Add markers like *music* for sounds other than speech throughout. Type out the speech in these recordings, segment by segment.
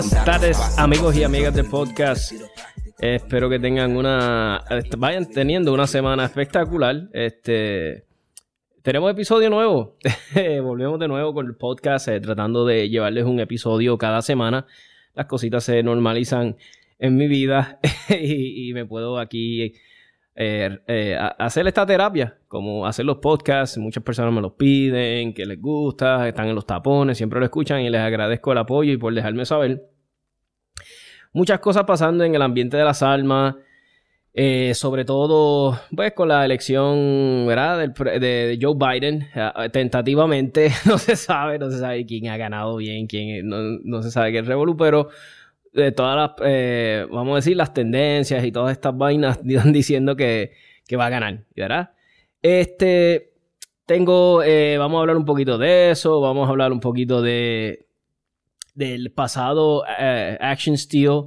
Buenas tardes, amigos y amigas del podcast. espero que tengan una. Vayan teniendo una semana espectacular. Este. Tenemos episodio nuevo. *laughs* Volvemos de nuevo con el podcast, eh, tratando de llevarles un episodio cada semana. Las cositas se normalizan en mi vida *laughs* y, me puedo aquí eh, eh, hacer esta terapia, como hacer los podcasts. Muchas personas me los piden, que les gusta, están en los tapones, siempre lo escuchan y les agradezco el apoyo y por dejarme saber. Muchas cosas pasando en el ambiente de las almas. Eh, sobre todo, pues con la elección, ¿verdad? de, Joe Biden, tentativamente, *laughs* no se sabe, no se sabe quién ha ganado bien, quién, no, no se sabe qué es Revolu, pero de todas las, eh, vamos a decir, las tendencias y todas estas vainas *laughs* diciendo que, va a ganar, ¿verdad? Este, tengo, eh, vamos a hablar un poquito de eso, vamos a hablar un poquito de, del pasado eh, Action Steel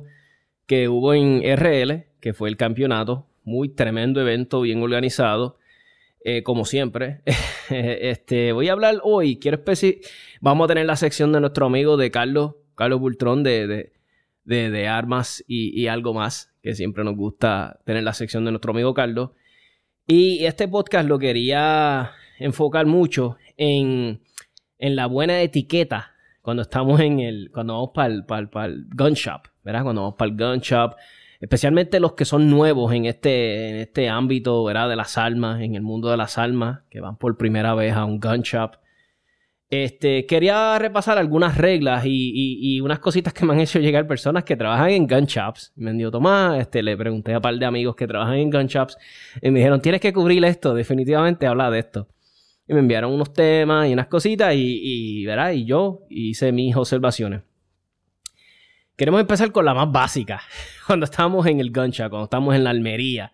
que hubo en RL, que fue el campeonato, muy tremendo evento, bien organizado. como siempre. *laughs* este, voy a hablar hoy, quiero especificar, vamos a tener la sección de nuestro amigo de Carlos, Carlos Bultrón de, de, armas y, algo más, que siempre nos gusta tener la sección de nuestro amigo Carlos. Y este podcast lo quería enfocar mucho en, la buena etiqueta cuando estamos en el, cuando vamos para el, gun shop, ¿verdad? Cuando vamos para el gun shop, especialmente los que son nuevos en este, en este ámbito, ¿verdad? De las armas, en el mundo de las armas, que van por primera vez a un gun shop. Este, quería repasar algunas reglas y, unas cositas que me han hecho llegar personas que trabajan en gun shops. Me dicho, Tomás, este, le pregunté a un par de amigos que trabajan en gun shops y me dijeron, tienes que cubrir esto, definitivamente habla de esto. Y me enviaron unos temas y unas cositas y, ¿verdad? y yo hice mis observaciones. Queremos empezar con la más básica. *laughs* Cuando estamos en el gun shop, cuando estamos en la almería,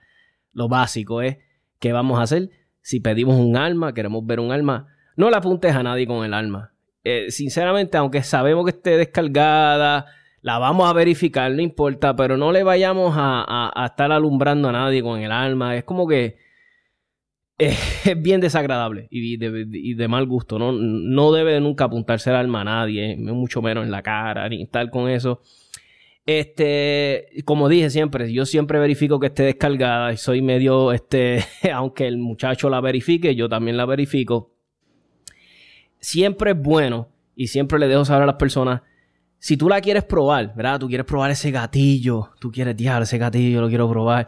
lo básico es, ¿qué vamos a hacer? Si pedimos un arma, queremos ver un arma no le apuntes a nadie con el arma. Eh, sinceramente, aunque sabemos que esté descargada, la vamos a verificar, no importa, pero no le vayamos a, estar alumbrando a nadie con el arma. Es como que *laughs* es bien desagradable y de, mal gusto. ¿no? no debe nunca apuntarse el arma a nadie, mucho menos en la cara, ni estar con eso. Este, como dije siempre, yo siempre verifico que esté descargada y soy medio, este, *laughs* aunque el muchacho la verifique, yo también la verifico siempre es bueno y siempre le dejo saber a las personas, si tú la quieres probar, ¿verdad? Tú quieres probar ese gatillo, tú quieres, diablo, ese gatillo lo quiero probar.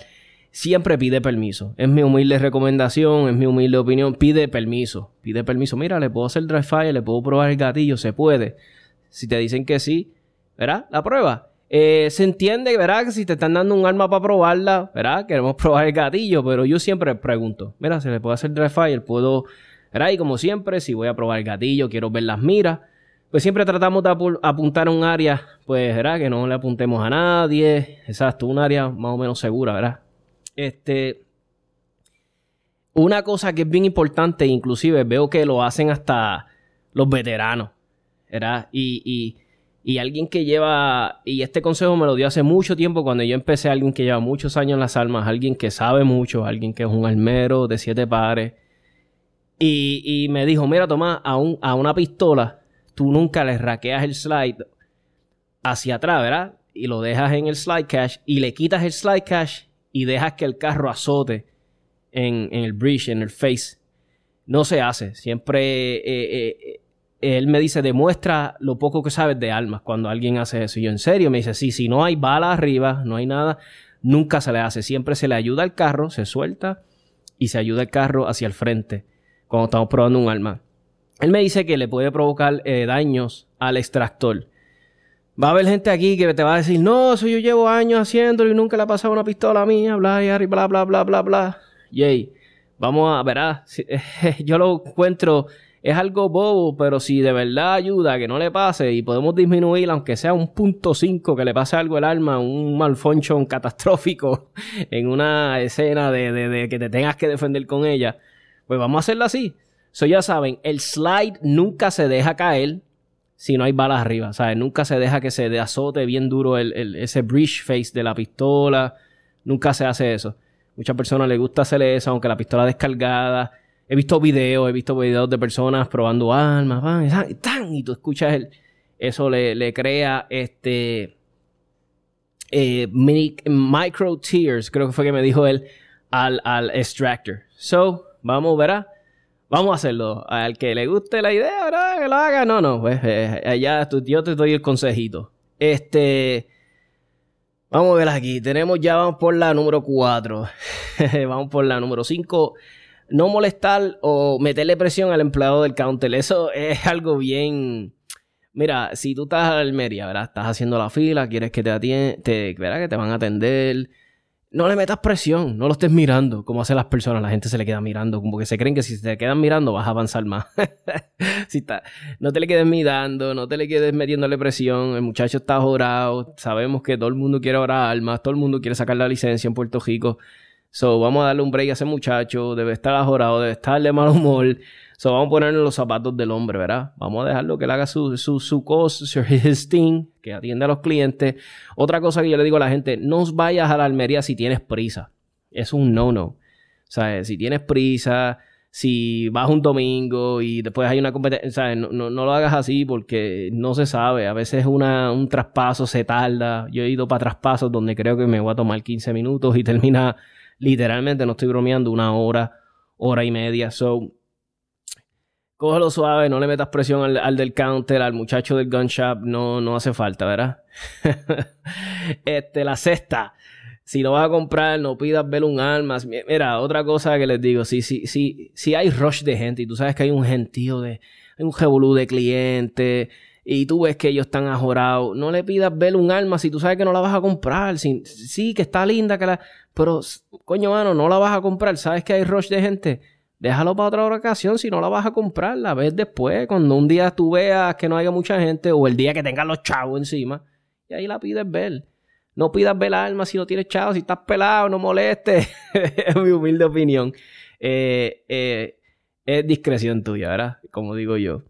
Siempre pide permiso. Es mi humilde recomendación, es mi humilde opinión. Pide permiso. Pide permiso. Mira, le puedo hacer dry fire, le puedo probar el gatillo, se puede. Si te dicen que sí, ¿verdad? La prueba. Eh, se entiende, ¿verdad? Que si te están dando un arma para probarla, ¿verdad? Queremos probar el gatillo, pero yo siempre pregunto, mira, se le puede hacer dry fire, puedo y como siempre, si voy a probar el gatillo, quiero ver las miras, pues siempre tratamos de apuntar a un área, pues, ¿verdad? Que no le apuntemos a nadie. Exacto, un área más o menos segura, ¿verdad? Este. Una cosa que es bien importante, inclusive veo que lo hacen hasta los veteranos, ¿verdad? Y, y, y alguien que lleva, y este consejo me lo dio hace mucho tiempo cuando yo empecé, alguien que lleva muchos años en las armas, alguien que sabe mucho, alguien que es un almero de siete pares, y, me dijo, mira, toma, a, una pistola, tú nunca le raqueas el slide hacia atrás, ¿verdad? Y lo dejas en el slide cache y le quitas el slide cache y dejas que el carro azote en, el bridge, en el face. No se hace. Siempre eh, eh, él me dice, demuestra lo poco que sabes de armas cuando alguien hace eso. Y yo, en serio, me dice, sí, si no hay bala arriba, no hay nada, nunca se le hace. Siempre se le ayuda al carro, se suelta y se ayuda el carro hacia el frente cuando estamos probando un arma. Él me dice que le puede provocar eh, daños al extractor. Va a haber gente aquí que te va a decir, no, eso yo llevo años haciéndolo y nunca le ha pasado una pistola mía, bla, bla, bla, bla, bla, bla. Yay. Vamos a, verá, *laughs* yo lo encuentro es algo bobo, pero si de verdad ayuda que no le pase y podemos disminuir, aunque sea un punto 5, que le pase algo al alma, un malfunction catastrófico *laughs* en una escena de, que te tengas que defender con ella, pues vamos a hacerlo así. So ya saben, el slide nunca se deja caer si no hay balas arriba, ¿sabes? Nunca se deja que se azote bien duro el, ese breach face de la pistola. Nunca se hace eso. Muchas personas les gusta hacerle eso, aunque la pistola descargada He visto videos, he visto videos de personas probando armas, van, y, tan, y tú escuchas el, eso le, crea este eh, micro tears, creo que fue que me dijo él, al, al extractor. So, vamos, verá. Vamos a hacerlo. Al que le guste la idea, ¿verdad? Que lo haga. No, no, pues eh, allá yo te doy el consejito. Este. Vamos a ver aquí. Tenemos ya, vamos por la número 4. *laughs* vamos por la número 5 no molestar o meterle presión al empleado del counter. Eso es algo bien. Mira, si tú estás a Almería, ¿verdad? Estás haciendo la fila, quieres que te atiendan, te, ¿verdad? Que te van a atender. No le metas presión, no lo estés mirando, como hacen las personas. La gente se le queda mirando, como que se creen que si te quedan mirando vas a avanzar más. *laughs* no te le quedes mirando, no te le quedes metiéndole presión. El muchacho está jorado. Sabemos que todo el mundo quiere orar almas, todo el mundo quiere sacar la licencia en Puerto Rico. So, vamos a darle un break a ese muchacho. Debe estar ajorado, debe estar de mal humor. So, vamos a ponerle los zapatos del hombre, ¿verdad? Vamos a dejarlo que él haga su, su, su cosa, *laughs* his thing, que atienda a los clientes. Otra cosa que yo le digo a la gente, no vayas a la Almería si tienes prisa. Es un no-no. O si tienes prisa, si vas un domingo y después hay una competencia, no, no, no, lo hagas así porque no se sabe. A veces una, un traspaso se tarda. Yo he ido para traspasos donde creo que me voy a tomar 15 minutos y termina Literalmente, no estoy bromeando, una hora, hora y media. So, cógelo suave, no le metas presión al, del counter, al muchacho del gun shop, no, no hace falta, ¿verdad? *laughs* este, la sexta. Si lo vas a comprar, no pidas ver un arma. Mira, otra cosa que les digo, si, si, si, si hay rush de gente y tú sabes que hay un gentío de, hay un revolú de clientes y tú ves que ellos están ajorados, no le pidas ver un arma si tú sabes que no la vas a comprar. sí, que está linda, que la... Pero, coño, mano, no la vas a comprar. ¿Sabes que hay rush de gente? Déjalo para otra ocasión si no la vas a comprar. La ves después, cuando un día tú veas que no haya mucha gente o el día que tengas los chavos encima. Y ahí la pides ver. No pidas ver la arma si no tienes chavos. Si estás pelado, no molestes. *laughs* es mi humilde opinión. Eh, eh, es discreción tuya, ¿verdad? Como digo yo.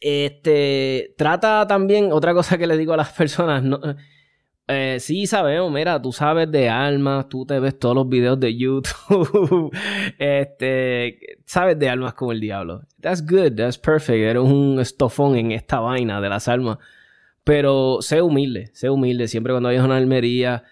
Este, trata también, otra cosa que le digo a las *laughs* personas, eh, sí sabemos, mira, tú sabes de armas, tú te ves todos los videos de YouTube, *laughs* este, sabes de armas como el diablo. That's good, that's perfect, eres un estofón en esta vaina de las armas. Pero sé humilde, sé humilde, siempre cuando vayas a una almería,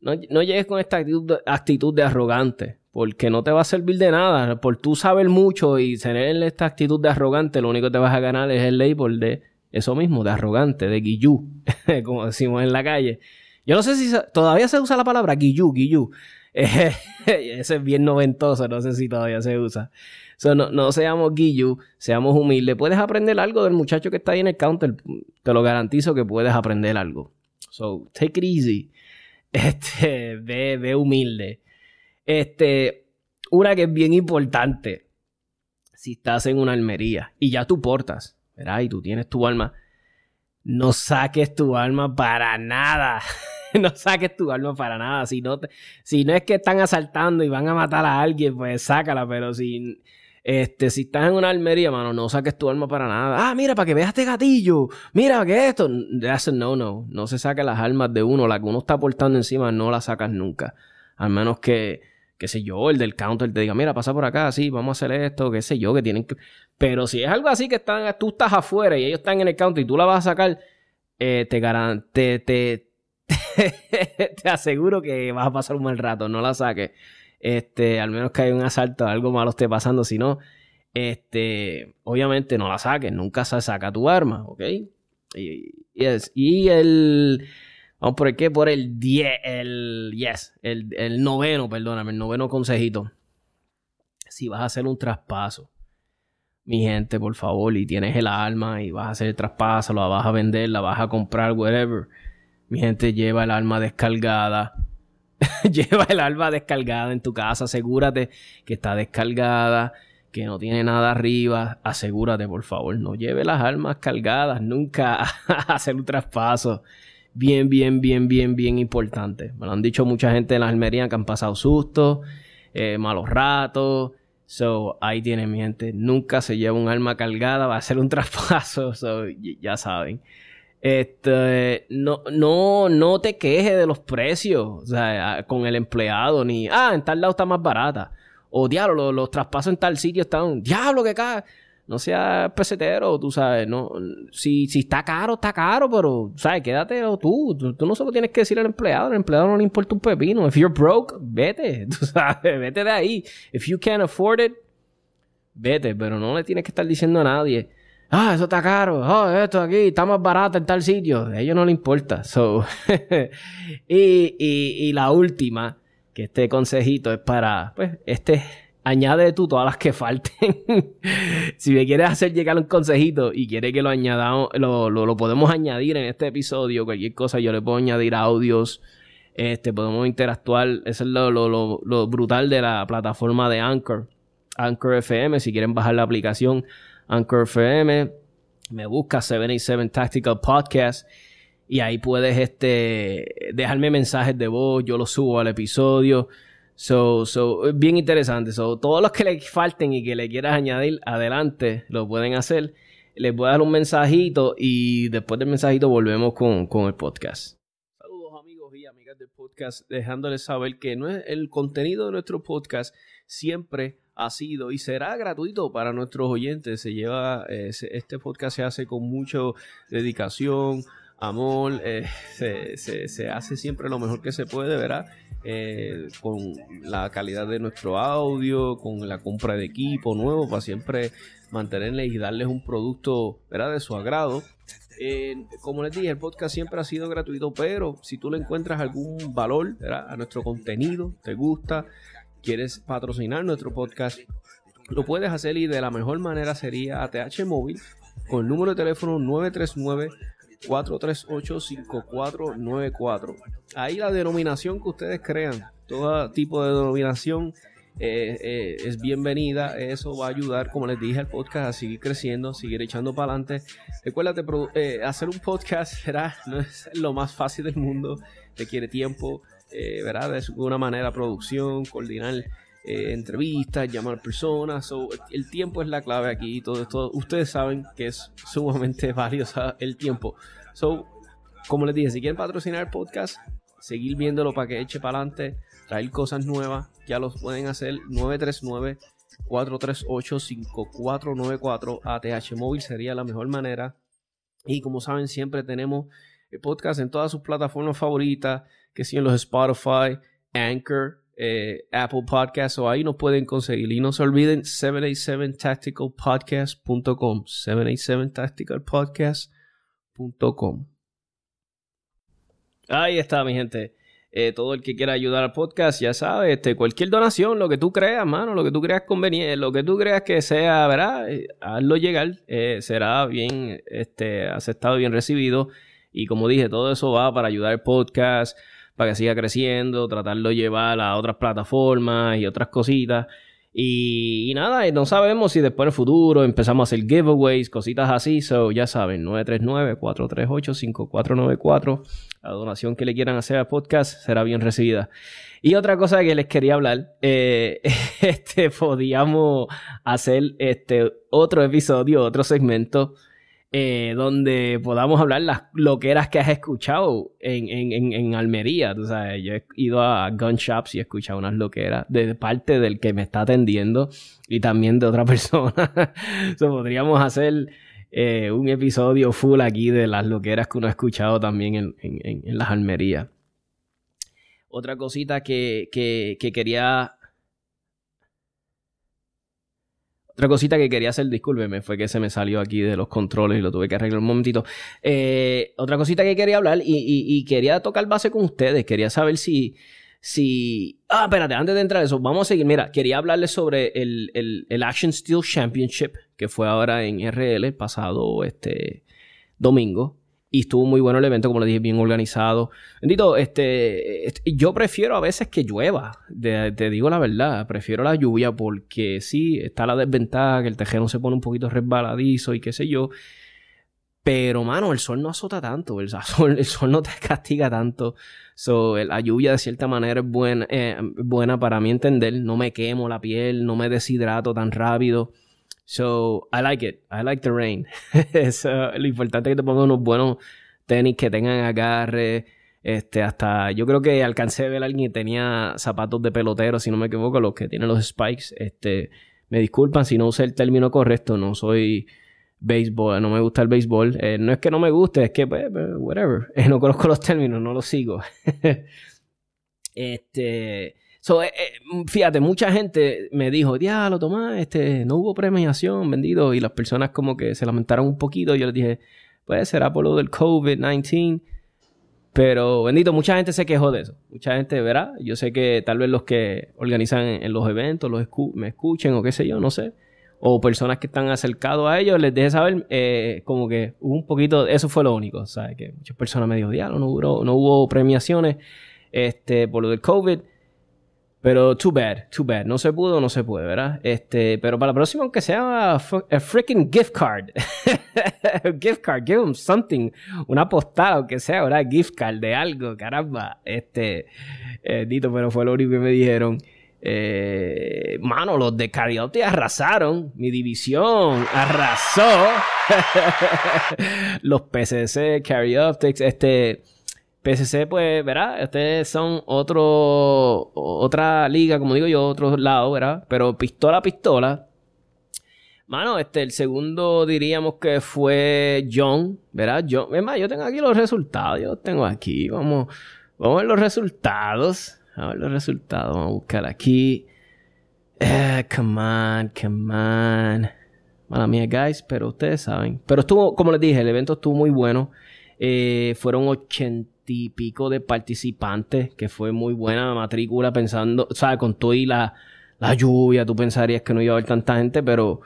no, no llegues con esta actitud actitud de arrogante porque no te va a servir de nada. Por tú saber mucho y tener esta actitud de arrogante, lo único que te vas a ganar es el label de eso mismo, de arrogante, de guillú, *laughs* como decimos en la calle. Yo no sé si todavía se usa la palabra guillú, guillú. *laughs* ese es bien noventoso, no sé si todavía se usa. no, no seamos guillú, seamos humildes. Puedes aprender algo del muchacho que está ahí en el counter. Te lo garantizo que puedes aprender algo. So, take it easy. *laughs* Este, ve, ve humilde. Este, una que es bien importante. Si estás en una almería y ya tú portas, ¿verdad? Y tú tienes tu alma, no saques tu alma para nada. *laughs* no saques tu alma para nada. Si no, si no es que están asaltando y van a matar a alguien, pues sácala. Pero si, este, si estás en una almería, mano, no saques tu alma para nada. Ah, mira, para que veas este gatillo. Mira, que esto. That's no, no. No se saque las almas de uno. La que uno está portando encima, no la sacas nunca. Al menos que qué sé yo, el del counter te diga, mira, pasa por acá, sí, vamos a hacer esto, qué sé yo, que tienen que... Pero si es algo así que están, tú estás afuera y ellos están en el counter y tú la vas a sacar, eh, te, te, te, *laughs* te, aseguro que vas a pasar un mal rato, no la saques. Este, al menos que haya un asalto, algo malo esté pasando, si no, este, obviamente no la saques, nunca se saca tu arma, ¿ok? Y, y el, vamos por el qué, por el 10, el, yes, el, el noveno, perdóname, el noveno consejito. Si vas a hacer un traspaso, mi gente, por favor, y tienes el arma y vas a hacer el traspaso, la vas a vender, la vas a comprar, whatever. Mi gente, lleva el arma descargada. *laughs* lleva el arma descargada en tu casa. Asegúrate que está descargada, que no tiene nada arriba. Asegúrate, por favor. No lleve las armas cargadas nunca *laughs* a hacer un traspaso. Bien, bien, bien, bien, bien importante. Me lo han dicho mucha gente en la Almería que han pasado sustos, eh, malos ratos So, ahí tienen mi gente. Nunca se lleva un arma cargada, va a ser un *laughs* traspaso. So, ya saben. Este, no, no, no te quejes de los precios con el empleado, ni, ah, en tal lado está más barata. O diablo, los, los traspasos en tal sitio están, diablo que cae no seas pesetero, tú sabes, no, si, si está caro, está caro, pero, ¿sabes? Quédate tú, tú, no solo tienes que decir al empleado, al empleado no le importa un pepino. If you're broke, vete, *laughs* tú sabes, vete de ahí. If you can't afford it, vete, pero no le tienes que estar diciendo a nadie, ah, eso está caro, oh, esto aquí está más barato en tal sitio, a ellos no le importa. So, *laughs* y, y, y la última, que este consejito es para, pues, este añade tú todas las que falten. *laughs* si me quieres hacer llegar un consejito y quieres que lo añadamos, lo, podemos añadir en este episodio, cualquier cosa, yo le puedo añadir audios, este, podemos interactuar. Eso es lo, brutal de la plataforma de Anchor. Anchor FM, si quieren bajar la aplicación Anchor FM, me busca 787 Tactical Podcast y ahí puedes este, dejarme mensajes de voz, yo los subo al episodio. So, so, bien interesante. So, todos los que le falten y que le quieras añadir, adelante, lo pueden hacer. Les voy a dar un mensajito y después del mensajito volvemos con, con el podcast. Saludos amigos y amigas del podcast, dejándoles saber que no es el contenido de nuestro podcast siempre ha sido y será gratuito para nuestros oyentes. Se lleva, eh, este podcast se hace con mucha dedicación, amor, eh, *laughs* se, se, se hace siempre lo mejor que se puede, ¿verdad? Eh, con la calidad de nuestro audio, con la compra de equipo nuevo para siempre mantenerles y darles un producto de su agrado. Eh, como les dije, el podcast siempre ha sido gratuito, pero si tú le encuentras algún valor a nuestro contenido, te gusta, quieres patrocinar nuestro podcast, lo puedes hacer y de la mejor manera sería ATH Móvil con el número de teléfono 939 438-5494. Ahí la denominación que ustedes crean, todo tipo de denominación eh, eh, es bienvenida. Eso va a ayudar, como les dije, al podcast a seguir creciendo, seguir echando para adelante. Recuérdate, eh, hacer un podcast *laughs* será, no es lo más fácil del mundo, requiere tiempo, ¿verdad? De alguna manera, producción, coordinar. Entrevistas, llamar personas. el tiempo es la clave aquí. Todo esto, ustedes saben que es sumamente *laughs* valioso el tiempo. So, como les dije, si quieren patrocinar el podcast, seguir viéndolo para que eche para adelante, traer cosas nuevas, ya los pueden hacer 939 438 5494 ATH móvil sería la mejor manera. Y como saben, siempre tenemos el podcast en todas sus plataformas favoritas, que son los Spotify, Anchor, eh, Apple Podcasts, o ahí nos pueden conseguir. Y no se olviden 787tacticalpodcast.com, 787tacticalpodcast.com Ahí está, mi gente. Eh, todo el que quiera ayudar al podcast, ya sabe, este, cualquier donación, lo que tú creas, mano, lo que tú creas conveniente, lo que tú creas que sea, ¿verdad? Eh, hazlo llegar, eh, será bien este, aceptado, bien recibido. Y como dije, todo eso va para ayudar al podcast, para que siga creciendo, tratarlo de llevar a otras plataformas y otras cositas. Y, nada, no sabemos si después en el futuro empezamos a hacer giveaways, cositas así. So, ya saben, 939-438-5494. La donación que le quieran hacer al podcast será bien recibida. Y otra cosa que les quería hablar, eh, *laughs* este, podíamos hacer este otro episodio, otro segmento eh, donde podamos hablar las loqueras que has escuchado en, en, en, Almería. Tú sabes, yo he ido a gun shops y he escuchado unas loqueras de parte del que me está atendiendo y también de otra *laughs* persona. podríamos hacer eh, un episodio full aquí de las loqueras que uno ha escuchado también en, en las Almerías. Otra cosita que, que, que quería Otra cosita que quería hacer, discúlpeme, fue que se me salió aquí de los controles y lo tuve que arreglar un momentito. Eh, otra cosita que quería hablar y, quería tocar base con ustedes. Quería saber si, si... Ah, espérate, antes de entrar a eso, vamos a seguir. Mira, quería hablarles sobre el, el, Action Steel Championship que fue ahora en RL pasado este domingo. Y estuvo muy bueno el evento, como le dije, bien organizado. Bendito, este, este yo prefiero a veces que llueva. te digo la verdad, prefiero la lluvia porque sí, está la desventaja, que el tejeno se pone un poquito resbaladizo y qué sé yo. Pero, mano, el sol no azota tanto, el *laughs* sol, el sol no te castiga tanto. So, la lluvia de cierta manera es buena, eh, buena para mi entender. No me quemo la piel, no me deshidrato tan rápido. So, I like it. I like the rain. *laughs* lo importante es que te pongas unos buenos tenis que tengan agarre. Este, hasta yo creo que alcancé a ver a alguien que tenía zapatos de pelotero, si no me equivoco, los que tienen los spikes. Este, me disculpan si no usé el término correcto, no soy béisbol, no me gusta el béisbol. Eh, no es que no me guste, es que, pues, pues whatever. *laughs* no conozco los términos, no los sigo. *laughs* este, So, eh, eh, fíjate, mucha gente me dijo, diablo, Tomás, este, no hubo premiación, vendido. Y las personas como que se lamentaron un poquito. Yo les dije, pues será por lo del COVID-19. Pero, bendito, mucha gente se quejó de eso. Mucha gente, verá. Yo sé que tal vez los que organizan en los eventos los me escuchen o qué sé yo, no sé. O personas que están acercados a ellos, les deje saber, eh, como que hubo un poquito, eso fue lo único, ¿sabes? Que muchas personas me dijeron, diablo, no hubo, no hubo premiaciones este, por lo del COVID. Pero too bad, too bad. No se pudo, no se puede, ¿verdad? Este, pero para la próxima, aunque sea a freaking gift card. *laughs* gift card, give them something. Una postal, aunque sea, ¿verdad? Gift card de algo, caramba. Este, eh, dito, pero fue lo único que me dijeron. Eh, mano, los de Cariote arrasaron. Mi división arrasó. *laughs* los PCC, Optics, este PSC, pues, ¿verdad? Ustedes son otro, otra liga, como digo yo, otro lado, ¿verdad? Pero pistola a pistola. Mano, este, el segundo diríamos que fue John, ¿verdad? John, es más, yo tengo aquí los resultados, yo los tengo aquí, vamos, vamos a ver los resultados, a ver los resultados, vamos a buscar aquí. Eh, come on, come on. Mala mía, guys, pero ustedes saben. Pero estuvo, como les dije, el evento estuvo muy bueno. Eh, fueron 80 pico de participantes, que fue muy buena la matrícula, pensando, o con todo y la, la lluvia, tú pensarías que no iba a haber tanta gente, pero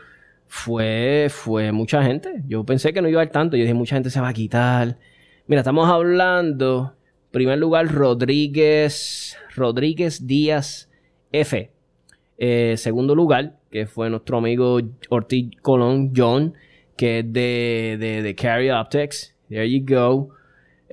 fue, fue mucha gente. Yo pensé que no iba a haber tanto, yo dije, mucha gente se va a quitar. Mira, estamos hablando, primer lugar, Rodríguez, Rodríguez Díaz F. Eh, segundo lugar, que fue nuestro amigo Ortiz Colón, John, que es de, de, de Carry Optics. There you go.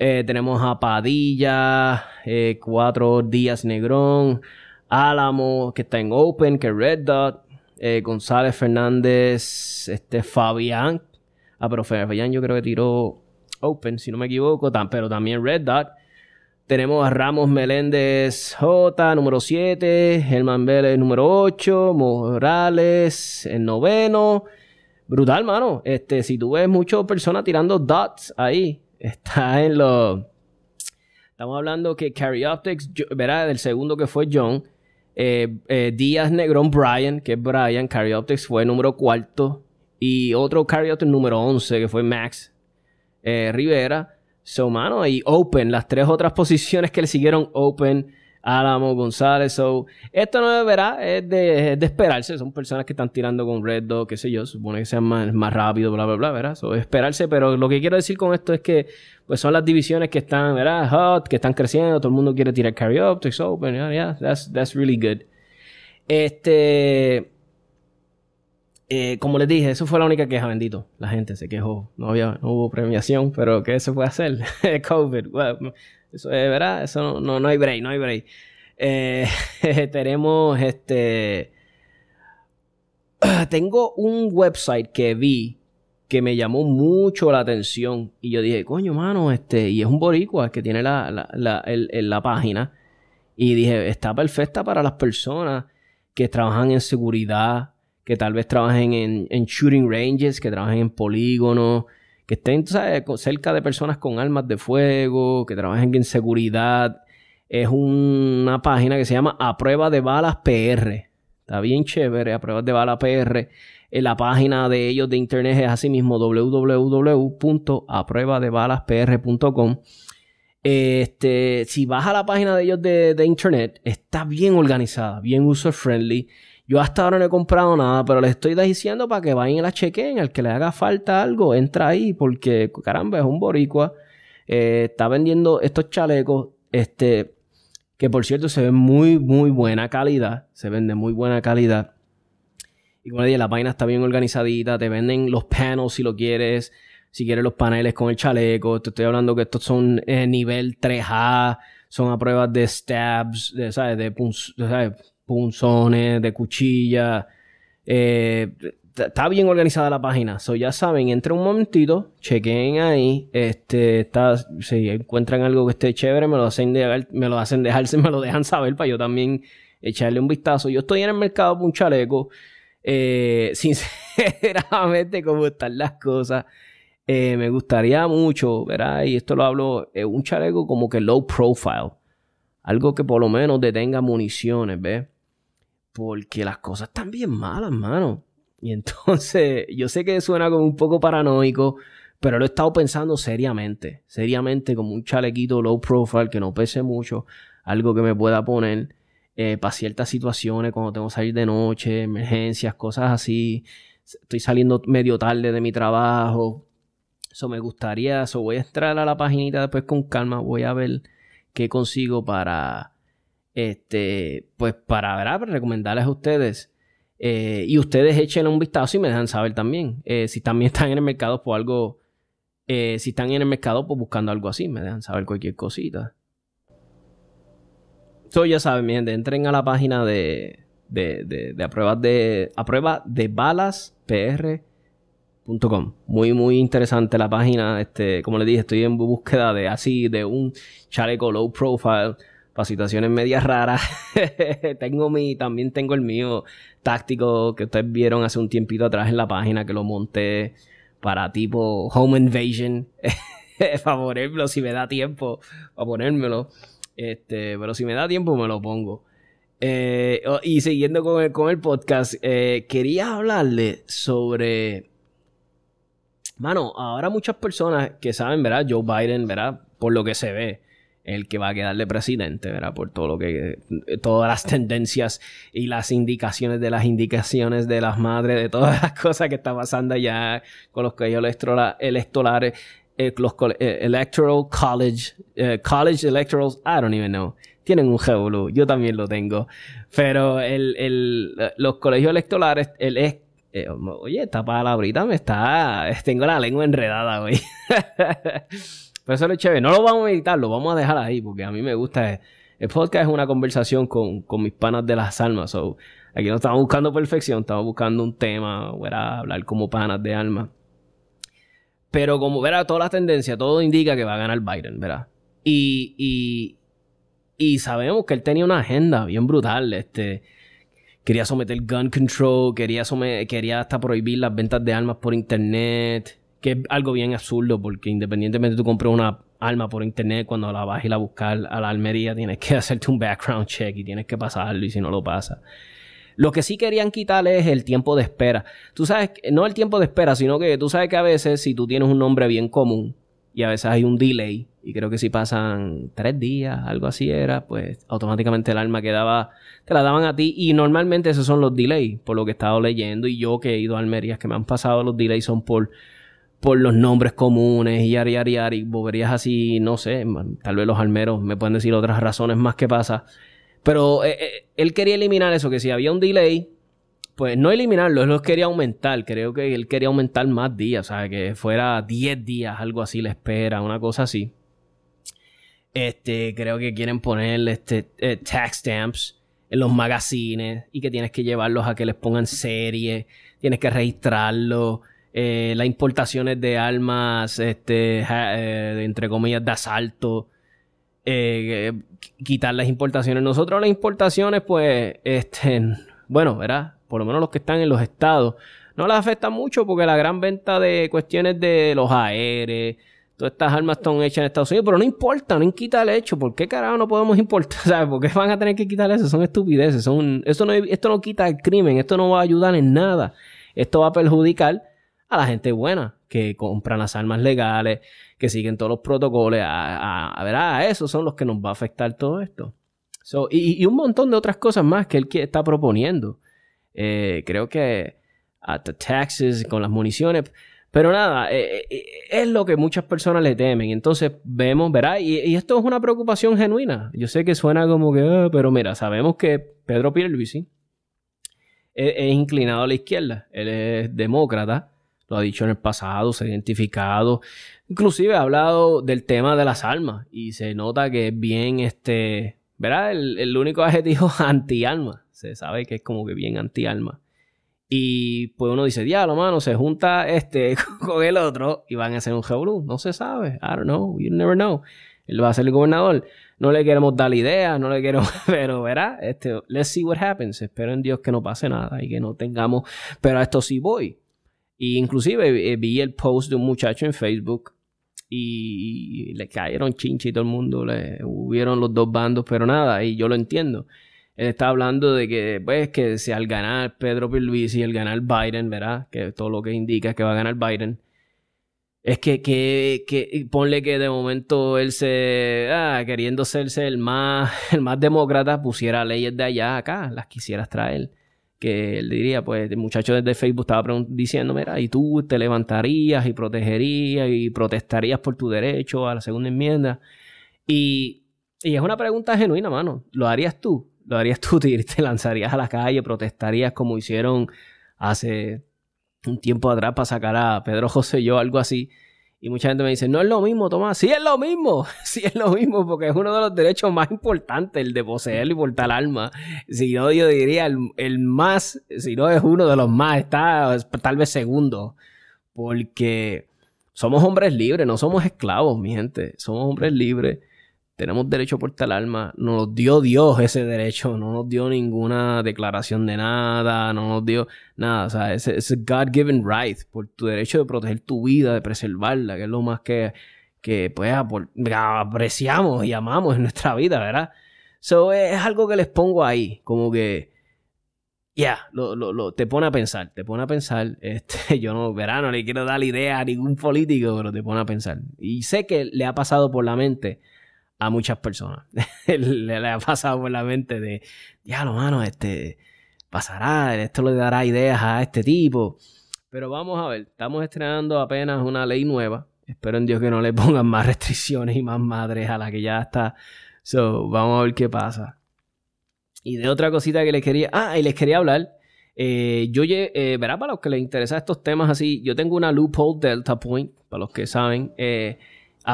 Eh, tenemos a Padilla, eh, Cuatro Días Negrón, Álamo, que está en Open, que Red Dot, eh, González Fernández, este Fabián. Ah, pero Fabián yo creo que tiró Open, si no me equivoco, pero también Red Dot. Tenemos a Ramos Meléndez J, número 7, Germán Vélez, número 8, Morales, el noveno. Brutal, mano. Este, si tú ves muchas personas tirando dots ahí, está en los... Estamos hablando que Carry Optics, verá, del segundo que fue John, eh, eh, Díaz Negrón Brian, que es Brian, Carry Optics fue número cuarto, y otro Carry Optics número 11, que fue Max eh, Rivera. So, mano, y Open, las tres otras posiciones que le siguieron Open, Álamo, González. So, esto no es, verdad, es de, esperarse. Son personas que están tirando con Red Dog, qué sé yo. Supone que sean más, más rápido, bla, bla, bla, ¿verdad? So, esperarse. Pero lo que quiero decir con esto es que pues son las divisiones que están, ¿verdad? Hot, que están creciendo. Todo el mundo quiere tirar carry optics, open. Yeah, yeah that's, that's really good. Este. Eh, como les dije, eso fue la única queja, bendito. La gente se quejó. No, había, no hubo premiación, pero ¿qué se puede hacer? *laughs* COVID. Eso es verdad, eso no, no, hay break, no hay break. Eh, *laughs* tenemos este. *clears throat* Tengo un website que vi que me llamó mucho la atención. Y yo dije, coño, mano, este. Y es un boricua que tiene la, la, la, la página. Y dije, está perfecta para las personas que trabajan en seguridad, que tal vez trabajen en, en shooting ranges, que trabajen en polígonos que estén cerca de personas con armas de fuego, que trabajen en seguridad. Es una página que se llama A Prueba de Balas PR. Está bien chévere, A Prueba de Balas PR. En la página de ellos de internet es así mismo www.apruebadebalaspr.com. Este, si vas a la página de ellos de internet, está bien organizada, bien user friendly. Yo hasta ahora no he comprado nada, pero les estoy diciendo para que vayan y la chequen. El que le haga falta algo, entra ahí, porque caramba, es un boricua. Eh, está vendiendo estos chalecos, este, que por cierto se ven muy, muy buena calidad. Se vende muy buena calidad. Y como le dije, la página está bien organizadita. Te venden los panels si lo quieres. Si quieres los paneles con el chaleco. Te estoy hablando que estos son eh, nivel 3A. Son a pruebas de stabs, de, ¿sabes? De, ¿sabes? Punzones, de cuchilla. Eh, está bien organizada la página. So, ya saben, entre un momentito, chequen ahí. Este, está, si encuentran algo que esté chévere, me lo hacen, de, me lo hacen dejarse, *laughs* me lo dejan saber para yo también echarle un vistazo. Yo estoy en el mercado por un chaleco. Eh, *laughs* sinceramente, como están las cosas, eh, me gustaría mucho, ¿verdad? Y esto lo hablo, un chaleco como que low profile. Algo que por lo menos detenga municiones, ¿ves? Porque las cosas están bien malas, mano. Y entonces, *laughs* yo sé que suena como un poco paranoico, pero lo he estado pensando seriamente, seriamente, como un chalequito low profile que no pese mucho, algo que me pueda poner eh, para ciertas situaciones, cuando tengo que salir de noche, emergencias, cosas así. Estoy saliendo medio tarde de mi trabajo. Eso me gustaría, eso voy a entrar a la paginita después con calma, voy a ver qué consigo para este, pues para, ¿verdad? para recomendarles a ustedes. Eh, y ustedes echen un vistazo y me dejan saber también. Eh, si también están en el mercado por algo. Eh, si están en el mercado pues buscando algo así, me dejan saber cualquier cosita. So, ya saben, mi gente, entren a la página de, de, de, de a pruebas de de balas Muy, muy interesante la página. Este, como les dije, estoy en búsqueda de así, de un chaleco low profile para situaciones medias raras. *laughs* tengo mi, también tengo el mío táctico que ustedes vieron hace un tiempito atrás en la página que lo monté para tipo home invasion. *laughs* para si me da tiempo para ponérmelo. Este, pero si me da tiempo me lo pongo. Eh, oh, y siguiendo con el, con el podcast, eh, quería hablarle sobre. Mano, ahora muchas personas que saben, ¿verdad? Joe Biden, ¿verdad? Por lo que se ve el que va a quedar de presidente, ¿verdad? Por todo lo que, todas las tendencias y las indicaciones de las indicaciones de las madres, de todas las cosas que está pasando allá con los colegios electorales, eh, los eh, Electoral College, eh, College Electorals, I don't even know. Tienen un revolú, yo también lo tengo. Pero el, el, los colegios electorales, el es oye, esta palabrita me está. Tengo la lengua enredada, güey. *laughs* Eso es chévere. No lo vamos a editar, lo vamos a dejar ahí porque a mí me gusta. El podcast es una conversación con, mis panas de las almas. aquí no estamos buscando perfección, estamos buscando un tema, hablar como panas de alma. Pero como verá, toda la tendencia, todo indica que va a ganar Biden, ¿verdad? Y, y, y sabemos que él tenía una agenda bien brutal. Este, quería someter gun control, quería, quería hasta prohibir las ventas de armas por internet que es algo bien absurdo porque independientemente tú compres una arma por internet, cuando la vas y la buscar a la almería tienes que *laughs* hacerte un background check y tienes que pasarlo y si no lo pasa. Lo que sí querían quitarle es el tiempo de espera. Tú sabes, no el tiempo de espera, sino que tú sabes que a veces si tú tienes un nombre bien común y a veces hay un delay, y creo que si pasan tres días, algo así era, pues automáticamente el arma quedaba, te la daban a ti y normalmente esos son los delays, por lo que he estado leyendo y yo que he ido a Almerías que me han pasado los delays son por por los nombres comunes y yari, yari, yari, boberías así, no sé, tal vez los almeros me pueden decir otras razones más que pasa. Pero eh, eh, él quería eliminar eso, que si había un delay, pues no eliminarlo, él los quería aumentar. Creo que él quería aumentar más días, o sea, que fuera 10 días, algo así, la espera, una cosa así. Este, creo que quieren poner este, eh, tax stamps en los magazines y que tienes que llevarlos a que les pongan serie, tienes que registrarlo eh, las importaciones de armas, este, eh, entre comillas, de asalto, eh, quitar las importaciones. Nosotros las importaciones, pues, este, *laughs* bueno, ¿verdad? Por lo menos los que están en los estados, no las afecta mucho porque la gran venta de cuestiones de los aéreos, todas estas armas están hechas en Estados Unidos, pero no importa, no quita el hecho. ¿Por qué carajo no podemos importar? *laughs* ¿Sabes? ¿Por qué van a tener que quitar eso? Son estupideces. Son, esto, no, esto no quita el crimen, esto no va a ayudar en nada esto va a perjudicar a la gente buena que compran las armas legales, que siguen todos los protocolos. A, a, ver, a esos son los que nos va a afectar todo esto. y, un montón de otras cosas más que él está proponiendo. Eh, creo que hasta taxes con las municiones. Pero nada, eh, eh, es lo que muchas personas le temen. Entonces vemos, verá, y, esto es una preocupación genuina. Yo sé que suena como que, ah", pero mira, sabemos que Pedro Pierluisi es inclinado a la izquierda. Él es demócrata, lo ha dicho en el pasado, se ha identificado. Inclusive ha hablado del tema de las armas y se nota que es bien, este, ¿verdad? El, el único *laughs* adjetivo anti-alma. Se sabe que es como que bien anti-alma. Y pues uno dice, diablo, mano, se junta este *laughs* con el otro y van a hacer un revolú. No se sabe. I don't know. You never know. Él va a ser el gobernador. No le queremos dar la idea, no le queremos, *laughs* pero verá, este, let's see what happens. Espero en Dios que no pase nada y que no tengamos, pero a esto sí voy. Y inclusive eh, vi el post de un muchacho en Facebook y le cayeron chinche y todo el mundo, le hubieron los dos bandos, pero nada, y yo lo entiendo. Él está hablando de que, pues, que si al ganar Pedro Pierluisi y al ganar Biden, ¿verdad? Que todo lo que indica es que va a ganar Biden. Es que, que, que ponle que de momento él se, ah, queriendo serse el más, *laughs* el más demócrata, pusiera leyes de allá acá, las quisieras traer. Que él diría, pues, el muchacho desde Facebook estaba diciendo, mira, y tú te levantarías y protegerías y protestarías por tu derecho a la segunda enmienda. Y, y es una pregunta genuina, mano. ¿Lo harías tú? lo harías tú, *laughs* te, te lanzarías a la calle, protestarías como hicieron hace un tiempo atrás para sacar a Pedro José yo, algo así. Y mucha gente me dice, no es lo mismo, Tomás. Sí es lo mismo, *laughs* sí es lo mismo, porque es uno de los derechos más importantes, el de poseer y portar alma. Si no, yo diría el, más, si no es uno de los más, está tal vez segundo. Porque somos hombres libres, no somos esclavos, mi gente. Somos hombres libres tenemos derecho a portar alma. Nos dio Dios ese derecho, no nos dio ninguna declaración de nada, no nos dio nada. O sea, ese, ese God-given right por tu derecho de proteger tu vida, de preservarla, que es lo más que, que pues, apreciamos y amamos en nuestra vida, ¿verdad? So, es algo que les pongo ahí, como que, ya, lo, lo, te pone a pensar, te pone a pensar. *laughs* Este, yo no, verá, no le quiero dar idea a ningún político, pero te pone a pensar. Y sé que le ha pasado por la mente a muchas personas. *laughs* le, ha pasado por la mente de, ya lo mano, este, pasará, esto le dará ideas a este tipo. Pero vamos a ver, estamos estrenando apenas una ley nueva. Espero en Dios que no le *laughs* pongan más restricciones y más madres a la que ya está. So, vamos a ver qué pasa. Y de otra cosita que les quería. Ah, y les quería hablar. Eh, yo, eh, verá, para los que les interesan estos temas así, yo tengo una loophole Delta Point, para los que saben. Eh,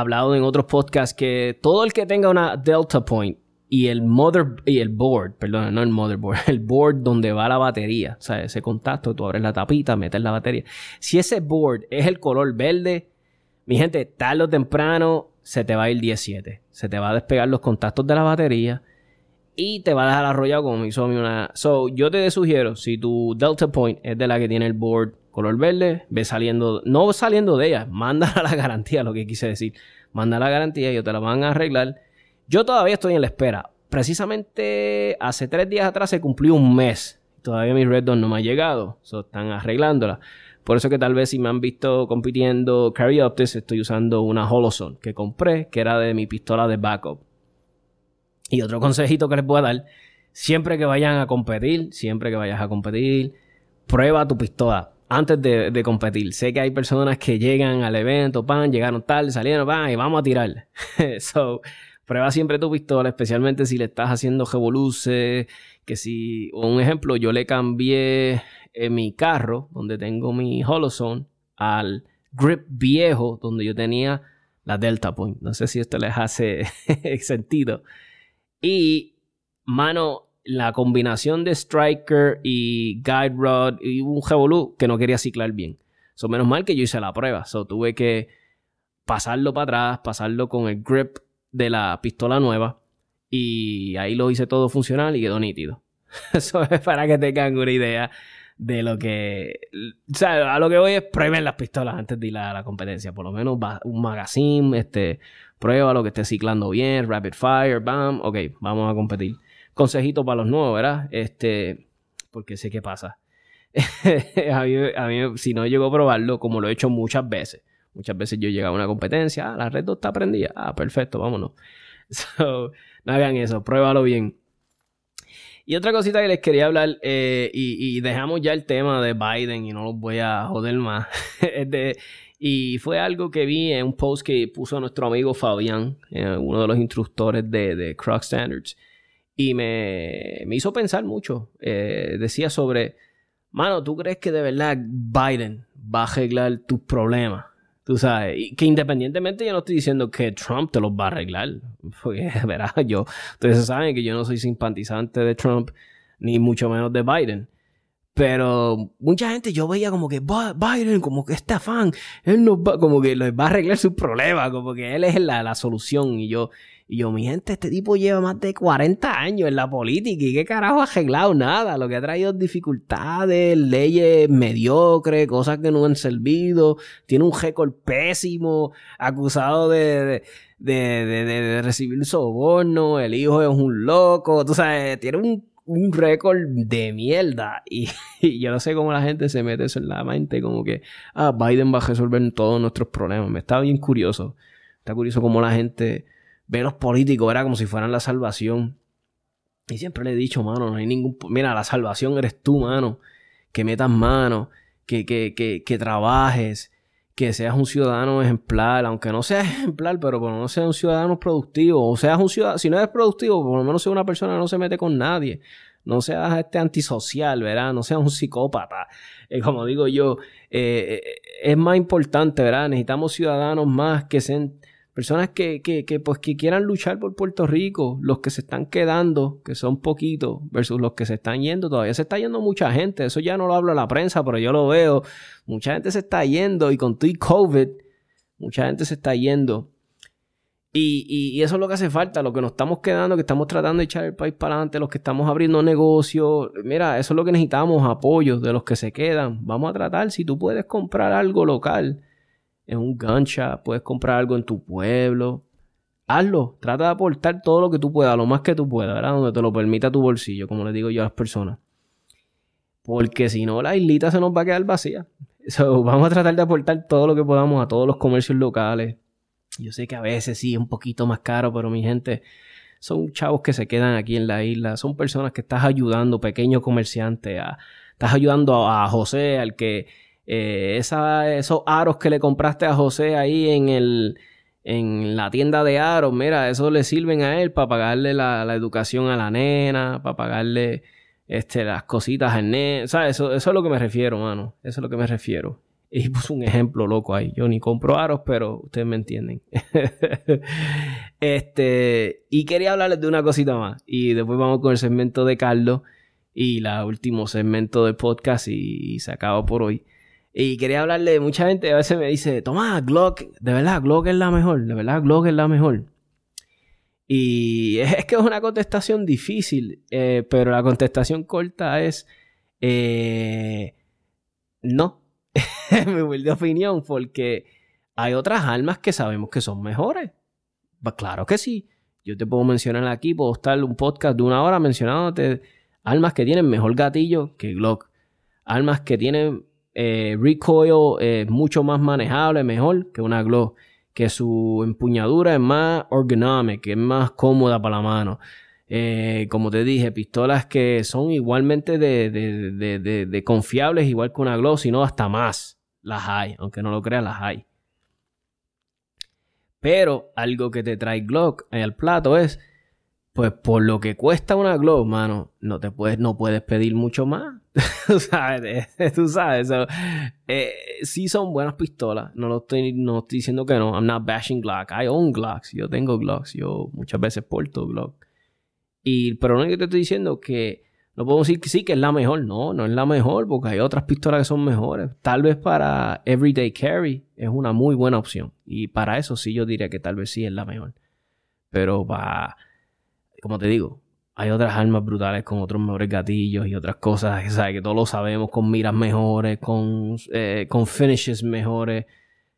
hablado en otros podcasts que todo el que tenga una Delta Point y el mother y el board, perdón, no el motherboard, *laughs* el board donde va la batería, o sea, ese contacto, tú abres la tapita, metes la batería. Si ese board es el color verde, mi gente, tarde o temprano se te va a ir 17. Se te va a despegar los contactos de la batería y te va a dejar arrollado como me hizo a una. So, yo te sugiero, si tu Delta Point es de la que tiene el board color verde, ve saliendo, no saliendo de ella, manda a *laughs* la garantía, lo que quise decir. Manda la garantía, ellos te la van a arreglar. Yo todavía estoy en la espera. Precisamente hace tres días atrás se cumplió un mes. Todavía mi Red no me ha llegado. So, están arreglándola. Por eso que tal vez si me han visto compitiendo Carry Optics, estoy usando una Holoson que compré, que era de mi pistola de backup. Y otro consejito que les puedo dar, siempre que vayan a competir, siempre que vayas a competir, prueba tu pistola antes de, competir. Sé que hay personas que llegan al evento, pan, llegaron tal, salieron, pan, y vamos a tirar. *laughs* so, prueba siempre tu pistola, especialmente si le estás haciendo revoluce, que si, un ejemplo, yo le cambié en mi carro, donde tengo mi Holozone, al grip viejo, donde yo tenía la Delta Point. No sé si esto les hace *laughs* sentido. Y, mano, la combinación de Striker y Guide Rod y un Revolu que no quería ciclar bien. So, menos mal que yo hice la prueba. So, tuve que pasarlo para atrás, pasarlo con el grip de la pistola nueva. Y ahí lo hice todo funcional y quedó nítido. *laughs* Eso es para que tengan una idea de lo que. O sea, a lo que voy es prueben las pistolas antes de ir a la competencia. Por lo menos un magazine, este, prueba lo que esté ciclando bien, rapid fire, bam. Ok, vamos a competir consejito para los nuevos, ¿verdad? Este, porque sé qué pasa. *laughs* a, mí, si no llego a probarlo, como lo he hecho muchas veces, muchas veces yo llegado a una competencia, ah, la red 2 está prendida, ah, perfecto, vámonos. *laughs* So, no hagan eso, pruébalo bien. Y otra cosita que les quería hablar, eh, y, dejamos ya el tema de Biden y no los voy a joder más, *laughs* y fue algo que vi en un post que puso nuestro amigo Fabián, eh, uno de los instructores de, de Croc Standards, y me, hizo pensar mucho. Eh, decía sobre, mano, ¿tú crees que de verdad Biden va a arreglar tus problemas? Tú sabes, que independientemente yo no estoy diciendo que Trump te los va a arreglar. *laughs* Porque, verás, yo, ustedes saben que yo no soy simpatizante de Trump, ni mucho menos de Biden. Pero mucha gente yo veía como que Biden, como que este afán, él nos va, como que les va a arreglar sus problemas, como que él es la, la solución. Y yo, y yo, mi gente, este tipo lleva más de 40 años en la política y qué carajo ha arreglado nada. Lo que ha traído recordades, leyes mediocres, cosas que no han servido. Tiene un récord pésimo, acusado de, de, de, de, recibir soborno. El hijo es un loco. Tú sabes, tiene un, un récord de mierda. Y, *laughs* y, yo no sé cómo la gente se mete eso en la mente, como que, ah, Biden va a resolver todos nuestros problemas. Me está bien curioso. Está curioso cómo la gente ve los políticos, era como si fueran la salvación. Y siempre le he dicho, mano, no hay ningún... Mira, la salvación eres tú, mano. Que metas mano, que, que, que, que trabajes, que seas un ciudadano ejemplar, aunque no seas ejemplar, pero por lo menos seas un ciudadano productivo, o seas un ciudadano, si no eres productivo, por lo menos seas una persona que no se mete con nadie, no seas este antisocial, ¿verdad? No seas un psicópata. Eh, como digo yo, eh, eh, es más importante, ¿verdad? Necesitamos ciudadanos más que sean Personas que, que, que, pues, que quieran luchar por Puerto Rico, los que se están quedando, que son poquitos, versus los que se están yendo. Todavía se está yendo mucha gente. Eso ya no lo hablo a la prensa, pero yo lo veo. Mucha gente se está yendo y con tu COVID, mucha gente se está yendo. Y, y, eso es lo que hace falta, lo que nos estamos quedando, que estamos tratando de echar el país para adelante, los que estamos abriendo negocios. Mira, eso es lo que necesitamos, apoyos de los que se quedan. Vamos a tratar, si tú puedes comprar algo local en un gancha, puedes comprar algo en tu pueblo. Hazlo, trata de aportar todo lo que tú puedas, lo más que tú puedas, ¿verdad? Donde te lo permita tu bolsillo, como le digo yo a las personas. Porque si no, la islita se nos va a quedar vacía. *laughs* vamos a tratar de aportar todo lo que podamos a todos los comercios locales. Yo sé que a veces sí es un poquito más caro, pero mi gente, son chavos que se quedan aquí en la isla. Son personas que estás ayudando, pequeños comerciantes. A, estás ayudando a José, al que eh, esos aros que le compraste a José ahí en el en la tienda de aros, mira, eso le sirven a él para pagarle la, educación a la nena, para pagarle este, las cositas al nene. Eso, eso es lo que me refiero, mano. Eso es lo que me refiero. Y *laughs* puse un ejemplo loco ahí. Yo ni compro aros, pero ustedes me entienden. *laughs* este, y quería hablarles de una cosita más. Y después vamos con el segmento de Carlos y el último segmento del podcast y se acaba por hoy. Y quería hablarle, mucha gente a veces me dice, toma, Glock, de verdad, Glock es la mejor, de verdad, Glock es la mejor. Y *laughs* es, que es una contestación difícil, eh, pero la contestación corta es, eh, no, *laughs* mi humilde opinión, porque hay otras armas que sabemos que son mejores. Pues claro que sí. Yo te puedo mencionar aquí, puedo estar un podcast de una hora mencionándote armas que tienen mejor gatillo que Glock. Armas que tienen eh, recoil es mucho más manejable, mejor que una Glock, que su empuñadura es más ergonomic, es más cómoda para la mano. Eh, como te dije, pistolas que son igualmente de, confiables, igual que una Glock, sino hasta más las hay, aunque no lo creas, las hay. Pero algo que te trae Glock al plato es pues por lo que cuesta una Glow, mano, no te puedes, no puedes pedir mucho más. *laughs* tú sabes, *laughs* tú sabes. Eh, sí son buenas pistolas. No lo estoy, no estoy diciendo que no. I'm not bashing Glock. I own Glocks. Yo tengo Glocks. Yo muchas veces porto Glock. Y, pero no que te estoy diciendo que no puedo decir que sí, que es la mejor. No, no es la mejor porque hay otras pistolas que son mejores. Tal vez para everyday carry es una muy buena opción. Y para eso sí yo diría que tal vez sí es la mejor. Pero para como te digo, hay otras armas brutales con otros mejores gatillos y otras cosas, Que todos lo sabemos, con miras mejores, con, eh, con finishes mejores.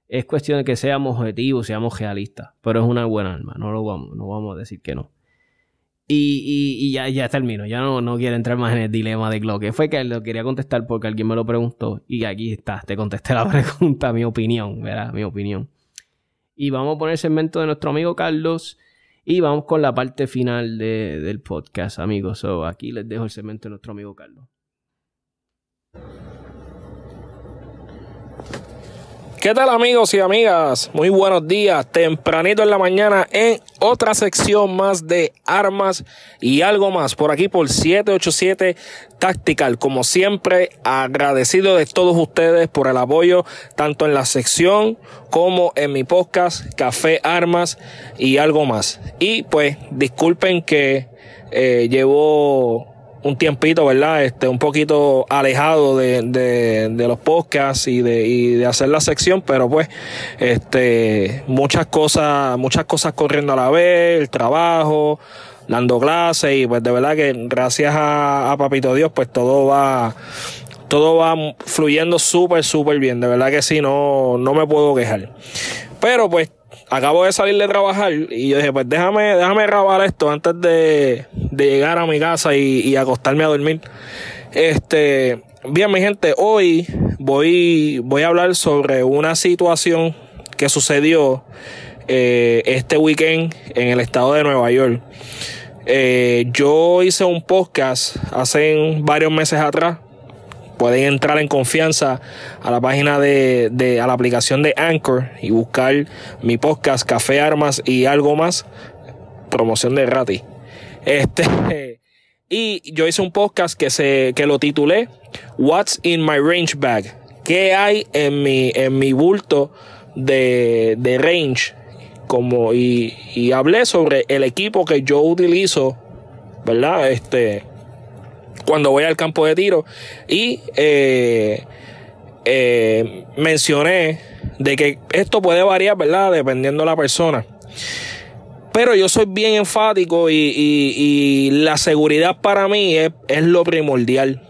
Es cuestión de que seamos objetivos, seamos realistas. Pero es una buena arma, no, lo vamos, no vamos a decir que no. Y, ya, ya termino. Ya no, no quiero entrar más en el dilema de Glock. Fue que lo quería contestar porque alguien me lo preguntó. Y aquí está, te contesté la *laughs* pregunta, mi opinión, ¿verdad? Mi opinión. Y vamos a poner el segmento de nuestro amigo Carlos. Y vamos con la parte final del podcast, amigos. So, aquí les dejo el segmento de nuestro amigo Carlos. ¿Qué tal amigos y amigas? Muy buenos días, tempranito en la mañana en otra sección más de armas y algo más por aquí por 787 Tactical. Como siempre, agradecido de todos ustedes por el apoyo tanto en la sección como en mi podcast Café Armas y algo más. Y pues disculpen que eh, llevo un tiempito, ¿verdad? Este, un poquito alejado de, de, los podcasts y de, y de hacer la sección, pero pues, este, muchas cosas, muchas cosas corriendo a la vez, el trabajo, dando clases y pues de verdad que gracias a, a Papito Dios, pues todo va, todo va fluyendo súper, súper bien. De verdad que sí, no, no me puedo quejar. Pero pues acabo de salir de trabajar y yo dije, pues déjame, déjame grabar esto antes de, llegar a mi casa y, acostarme a dormir. Este, bien, mi gente, hoy voy, voy a hablar sobre una situación que sucedió eh, este weekend en el estado de Nueva York. Eh, yo hice un podcast hace varios meses atrás pueden entrar en confianza a la página de, de, a la aplicación de Anchor y buscar mi podcast Café Armas y algo más. Promoción de gratis. *laughs* Este, y yo hice un podcast que se, que lo titulé What's in my range bag? ¿Qué hay en mi, en mi bulto de, de range? Como, y, y hablé sobre el equipo que yo utilizo, ¿verdad? Este, cuando voy al campo de tiro. Y eh, eh, mencioné de que esto puede variar, ¿verdad? Dependiendo de la persona. Pero yo soy bien enfático y, la seguridad para mí es, lo primordial.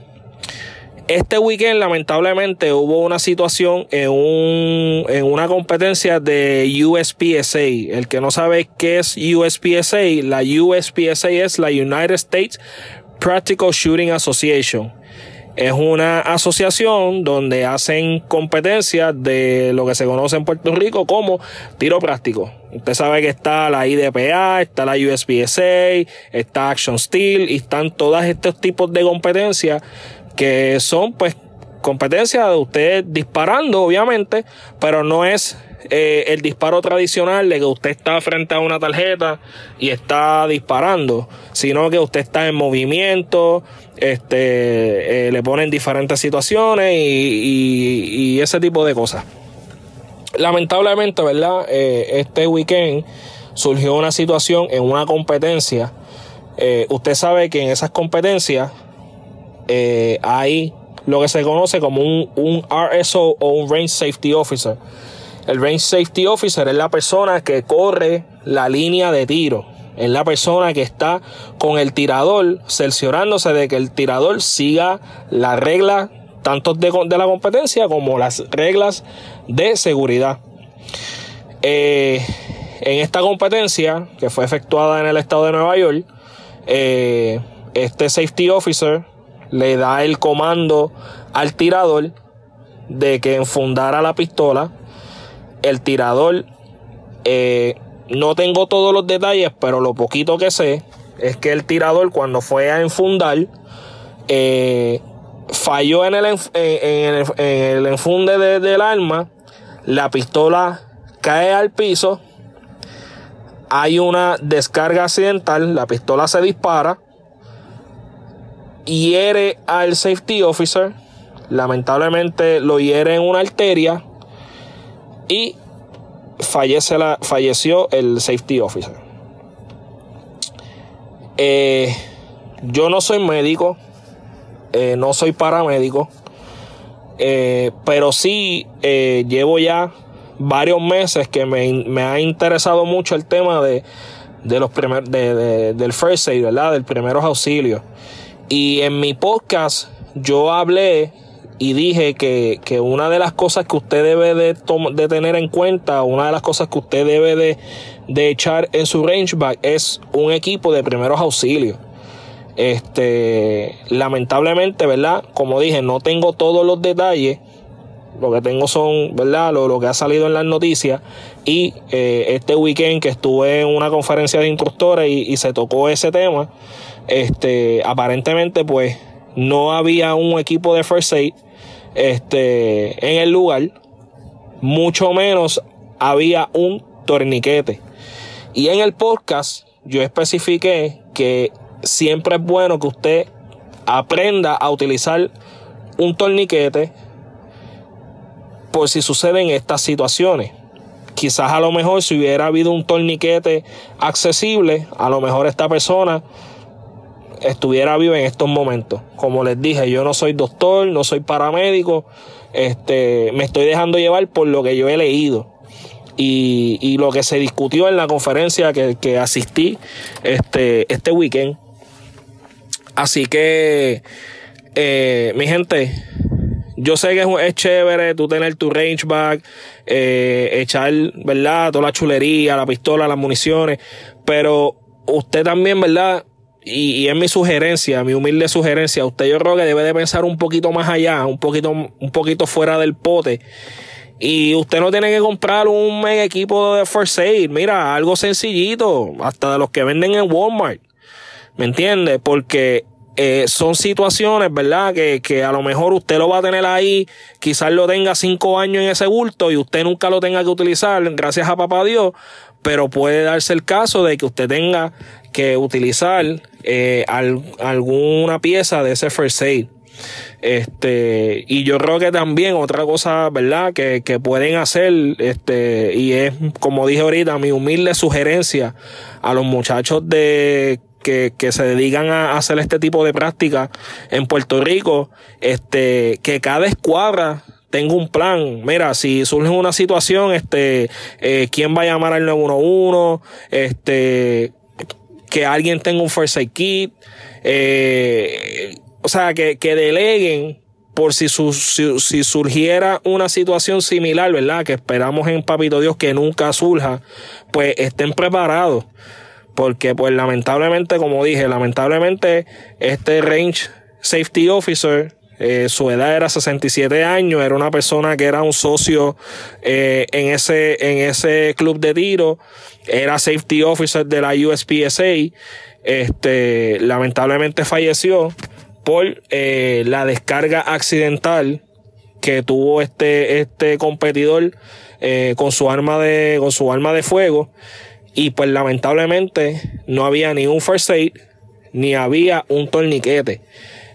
Este weekend lamentablemente hubo una situación en, un, en una competencia de USPSA. El que no sabe qué es USPSA, la USPSA es la United States Practical Shooting Association. Es una asociación donde hacen competencias de lo que se conoce en Puerto Rico como tiro práctico. Usted sabe que está la IDPA, está la USPSA, está Action Steel y están todos estos tipos de competencias que son pues competencias de usted disparando obviamente, pero no es eh, el disparo tradicional de que usted está frente a una tarjeta y está disparando, sino que usted está en movimiento, este, eh, le ponen diferentes situaciones y, ese tipo de cosas. Lamentablemente, ¿verdad? Eh, este weekend surgió una situación en una competencia. usted sabe que en esas competencias hay lo que se conoce como un, un RSO o un Range Safety Officer. El Range Safety Officer es la persona que corre la línea de tiro. Es la persona que está con el tirador, cerciorándose de que el tirador siga las reglas tanto de, la competencia como las reglas de seguridad. Eh, en esta competencia, que fue efectuada en el estado de Nueva York, eh, este safety officer le da el comando al tirador de que enfundara la pistola. El tirador, eh, no tengo todos los detalles, pero lo poquito que sé es que el tirador cuando fue a enfundar, eh, falló en el, en, el, enfunde del arma, la pistola cae al piso, hay una descarga accidental, la pistola se dispara, hiere al safety officer, lamentablemente lo hiere en una arteria, y fallece la, falleció el safety officer. Eh, yo no soy médico, eh, no soy paramédico, eh, pero sí llevo ya varios meses que me, ha interesado mucho el tema de, de los primer, de, del first aid, ¿verdad? Del primeros auxilios. Y en mi podcast yo hablé y dije que, que, una de las cosas que usted debe de, de, tener en cuenta, una de las cosas que usted debe de, de echar en su range back es un equipo de primeros auxilios. Este, lamentablemente, ¿verdad? Como dije, no tengo todos los detalles. Lo que tengo son, ¿verdad? Lo, lo que ha salido en las noticias. Y eh, este weekend que estuve en una conferencia de instructores y se tocó ese tema, este, aparentemente, pues, no había un equipo de first aid este, en el lugar, mucho menos había un torniquete. Y en el podcast yo especifiqué que siempre es bueno que usted aprenda a utilizar un torniquete por si suceden estas situaciones. Quizás a lo mejor si hubiera habido un torniquete accesible, a lo mejor esta persona estuviera vivo en estos momentos. Como les dije, yo no soy doctor, no soy paramédico, este, me estoy dejando llevar por lo que yo he leído. Y, y lo que se discutió en la conferencia que, que asistí este, este weekend. Así que, eh, mi gente, yo sé que es, chévere tú tener tu range back, eh, echar, ¿verdad? Toda la chulería, la pistola, las municiones, pero usted también, ¿verdad? Y, es mi sugerencia, mi humilde sugerencia, usted yo creo que debe de pensar un poquito más allá, un poquito, un poquito fuera del pote. Y usted no tiene que comprar un mega equipo de for sale. Mira, algo sencillito, hasta de los que venden en Walmart. ¿Me entiende? Porque eh, son situaciones, ¿verdad? Que, que a lo mejor usted lo va a tener ahí, quizás lo tenga cinco años en ese bulto y usted nunca lo tenga que utilizar, gracias a papá Dios, pero puede darse el caso de que usted tenga que utilizar eh, alguna pieza de ese first aid. Este, y yo creo que también otra cosa, ¿verdad? Que, que pueden hacer, este, y es, como dije ahorita, mi humilde sugerencia a los muchachos de que, que, se dedican a hacer este tipo de práctica en Puerto Rico, este, que cada escuadra tenga un plan. Mira, si surge una situación, este, eh, quién va a llamar al 911, este, que alguien tenga un aid kit, eh, o sea, que, que deleguen por si, su, si, surgiera una situación similar, ¿verdad? Que esperamos en Papito Dios que nunca surja, pues estén preparados. Porque pues lamentablemente, como dije, lamentablemente este range safety officer eh, su edad era 67 años, era una persona que era un socio eh, en, ese, en ese club de tiro, era safety officer de la USPSA, este, lamentablemente falleció por eh, la descarga accidental que tuvo este, este competidor con su arma de, con su arma de fuego. Y pues lamentablemente no había ni un first aid, ni había un torniquete.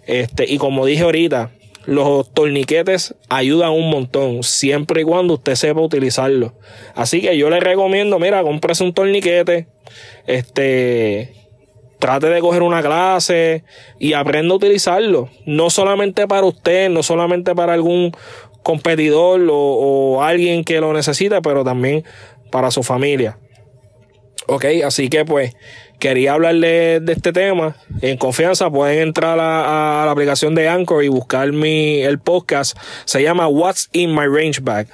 Este, y como dije ahorita, los torniquetes ayudan un montón, siempre y cuando usted sepa utilizarlo. Así que yo le recomiendo, mira, cómprese un torniquete, este, trate de coger una clase y aprenda a utilizarlo. No solamente para usted, no solamente para algún competidor o, alguien que lo necesita, pero también para su familia. Ok, así que pues quería hablarle de este tema. En confianza pueden entrar a, la aplicación de Anchor y buscar mi, el podcast. Se llama What's in My Range Bag.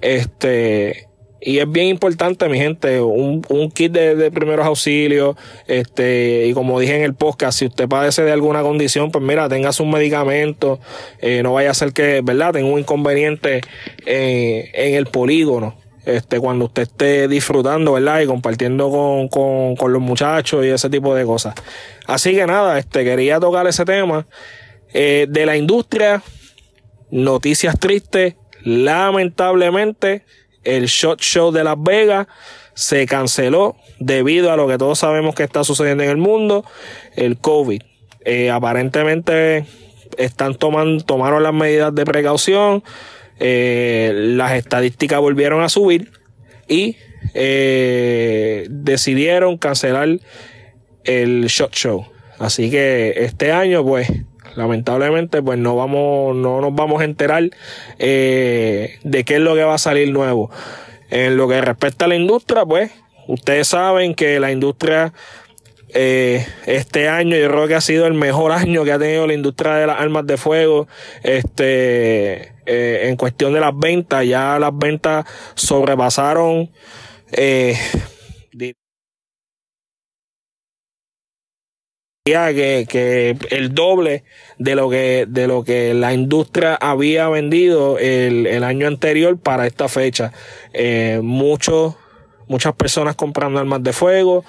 Este, y es bien importante, mi gente, un, un kit de, primeros auxilios, este, y como dije en el podcast, si usted padece de alguna condición, pues mira, tenga sus medicamentos, eh, no vaya a ser que, ¿verdad?, tenga un inconveniente eh, en el polígono este, cuando usted esté disfrutando, ¿verdad? Y compartiendo con, con, con, los muchachos y ese tipo de cosas. Así que nada, este, quería tocar ese tema. Eh, de la industria, noticias tristes. Lamentablemente, el Shot Show de Las Vegas se canceló debido a lo que todos sabemos que está sucediendo en el mundo, el COVID. Eh, aparentemente están tomando, tomaron las medidas de precaución eh, las estadísticas volvieron a subir y eh, decidieron cancelar el shot show. Así que este año, pues, lamentablemente, pues no vamos, no nos vamos a enterar eh, de qué es lo que va a salir nuevo. En lo que respecta a la industria, pues, ustedes saben que la industria Eh, este año yo creo que ha sido el mejor año que ha tenido la industria de las armas de fuego. Este, eh, en cuestión de las ventas, ya las ventas sobrepasaron eh, que, que el doble de lo que, de lo que la industria había vendido el, el año anterior para esta fecha. Eh, muchos, muchas personas comprando armas de fuego.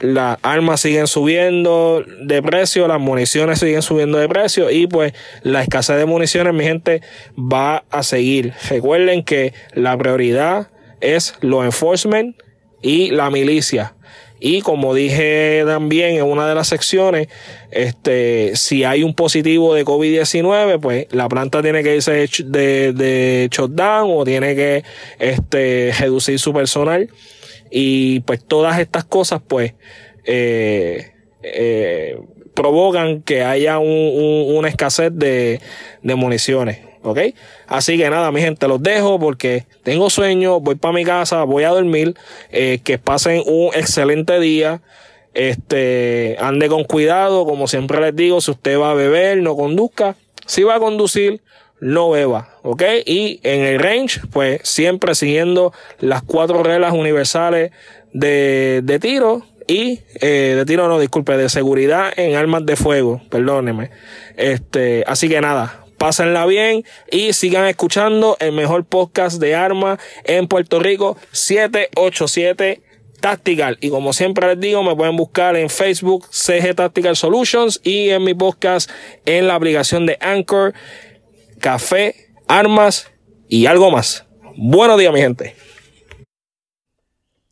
Las armas siguen subiendo de precio, las municiones siguen subiendo de precio y pues la escasez de municiones, mi gente, va a seguir. Recuerden que la prioridad es los enforcement y la milicia y como dije también en una de las secciones, este, si hay un positivo de COVID-19, pues la planta tiene que irse de, de shutdown o tiene que este, reducir su personal. Y pues todas estas cosas, pues, eh, eh, provocan que haya una escasez de, de municiones. ¿ok? Así que nada, mi gente, los dejo porque tengo sueño, voy para mi casa, voy a dormir, eh, que pasen un excelente día. Este, ande con cuidado, como siempre les digo, si usted va a beber, no conduzca. Si va a conducir, no beba, ¿ok? Y en el range, pues siempre siguiendo las cuatro reglas universales de, de tiro y eh, de tiro no, disculpe, de seguridad en armas de fuego, perdóneme. Este, así que nada, pásenla bien y sigan escuchando el mejor podcast de armas en Puerto Rico 787 Tactical. Y como siempre les digo, me pueden buscar en Facebook CG Tactical Solutions y en mi podcast en la aplicación de Anchor, Café, Armas y algo más. Buenos días, mi gente.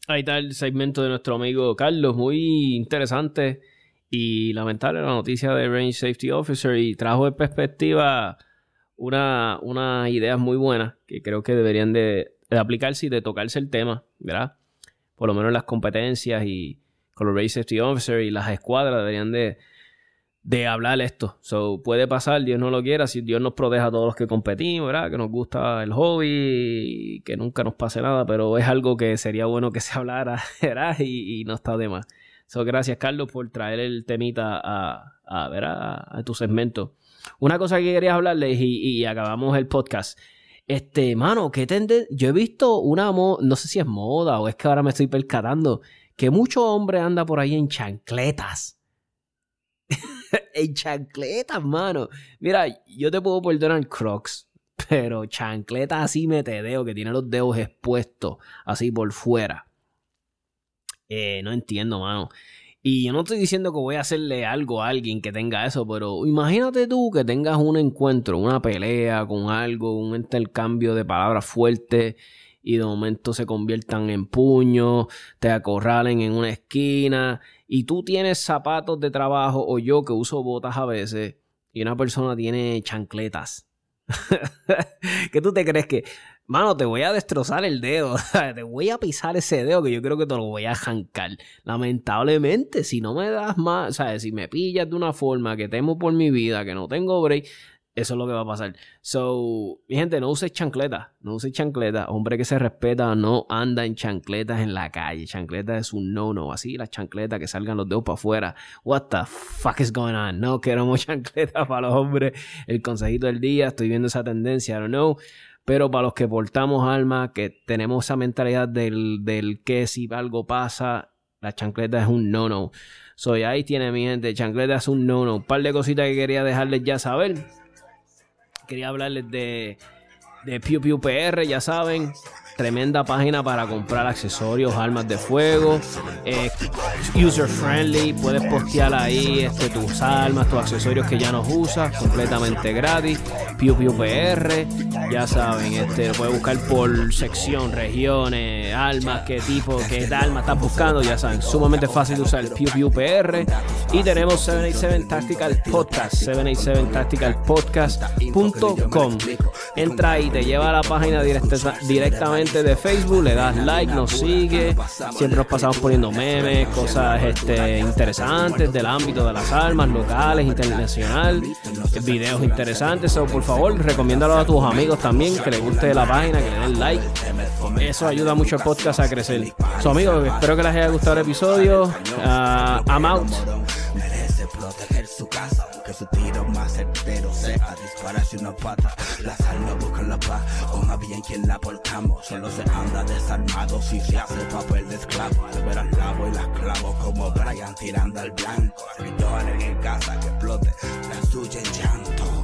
Ahí está el segmento de nuestro amigo Carlos, muy interesante y lamentable la noticia de Range Safety Officer y trajo de perspectiva una, una idea muy buena que creo que deberían de, aplicarse y de tocarse el tema, ¿verdad? Por lo menos las competencias y con los Range Safety Officer y las escuadras deberían de, de hablar esto. So, puede pasar, Dios no lo quiera, si Dios nos proteja a todos los que competimos, ¿verdad? Que nos gusta el hobby, y que nunca nos pase nada, pero es algo que sería bueno que se *laughs* hablara, ¿verdad? Y, no está de más. So, gracias, Carlos, por traer el temita a, a, a, tu segmento. Una cosa que quería hablarles y, acabamos el podcast. Este, mano, ¿qué tende? Yo he visto una moda, no sé si es moda o es que ahora me estoy percatando, que mucho hombre anda por ahí en chancletas. *laughs* *laughs* en chancletas, mano. Mira, yo te puedo perdonar crocs, pero chancletas así me te deo, que tiene los dedos expuestos, así por fuera. Eh, no entiendo, mano. Y yo no estoy diciendo que voy a hacerle algo a alguien que tenga eso, pero imagínate tú que tengas un encuentro, una pelea con algo, un intercambio de palabras fuertes y de momento se conviertan en puños, te acorralen en una esquina y tú tienes zapatos de trabajo o yo que uso botas a veces y una persona tiene chancletas. *laughs* ¿Qué tú te crees que Mano, te voy a destrozar el dedo. *laughs* te voy a pisar ese dedo que yo creo que te lo voy a jancar. Lamentablemente, si no me das más, sea, Si me pillas de una forma que temo por mi vida, que no tengo break, eso es lo que va a pasar. So, mi gente, no uses chancletas. No uses chancletas. Hombre que se respeta no anda en chancletas en la calle. Chancletas es un no-no. Así las chancletas que salgan los dedos para afuera. What the fuck is going on? No queremos *laughs* chancletas para los hombres. El consejito del día. Estoy viendo esa tendencia. I don't know. Pero para los que portamos alma, que tenemos esa mentalidad del, del que si algo pasa, la chancleta es un no-no. Soy ahí tiene mi gente, chancleta es un no-no. Un par de cositas que quería dejarles ya saber. Quería hablarles de, de Pew Pew PR, ya saben. Tremenda página para comprar accesorios, armas de fuego. Eh, user friendly. Puedes postear ahí este, tus armas, tus accesorios que ya no usas. Completamente gratis. Piu Piu PR. Ya saben, este, lo puedes buscar por sección, regiones, armas, qué tipo, qué arma estás buscando. Ya saben, sumamente fácil de usar Piu Piu PR. Y tenemos 787 Tactical Podcast. 787 Tactical Podcast.com. Entra y te lleva a la página directamente de Facebook, le das like, nos sigue. Siempre nos pasamos poniendo memes, cosas este, interesantes del ámbito de las armas, locales, internacional, videos interesantes. So, por favor, recomiéndalo a tus amigos también, que les guste la página, que le den like. Eso ayuda mucho al podcast a crecer. So, amigos, espero que les haya gustado el episodio. Uh, I'm out su casa, que su tiro más certero sea dispararse una pata. Las almas buscan la paz, con a bien quien la portamos. Solo se anda desarmado si se hace papel de esclavo. Al ver al lavo y las clavo como Brian tirando al blanco. Ritual en el casa que explote, la suya en llanto.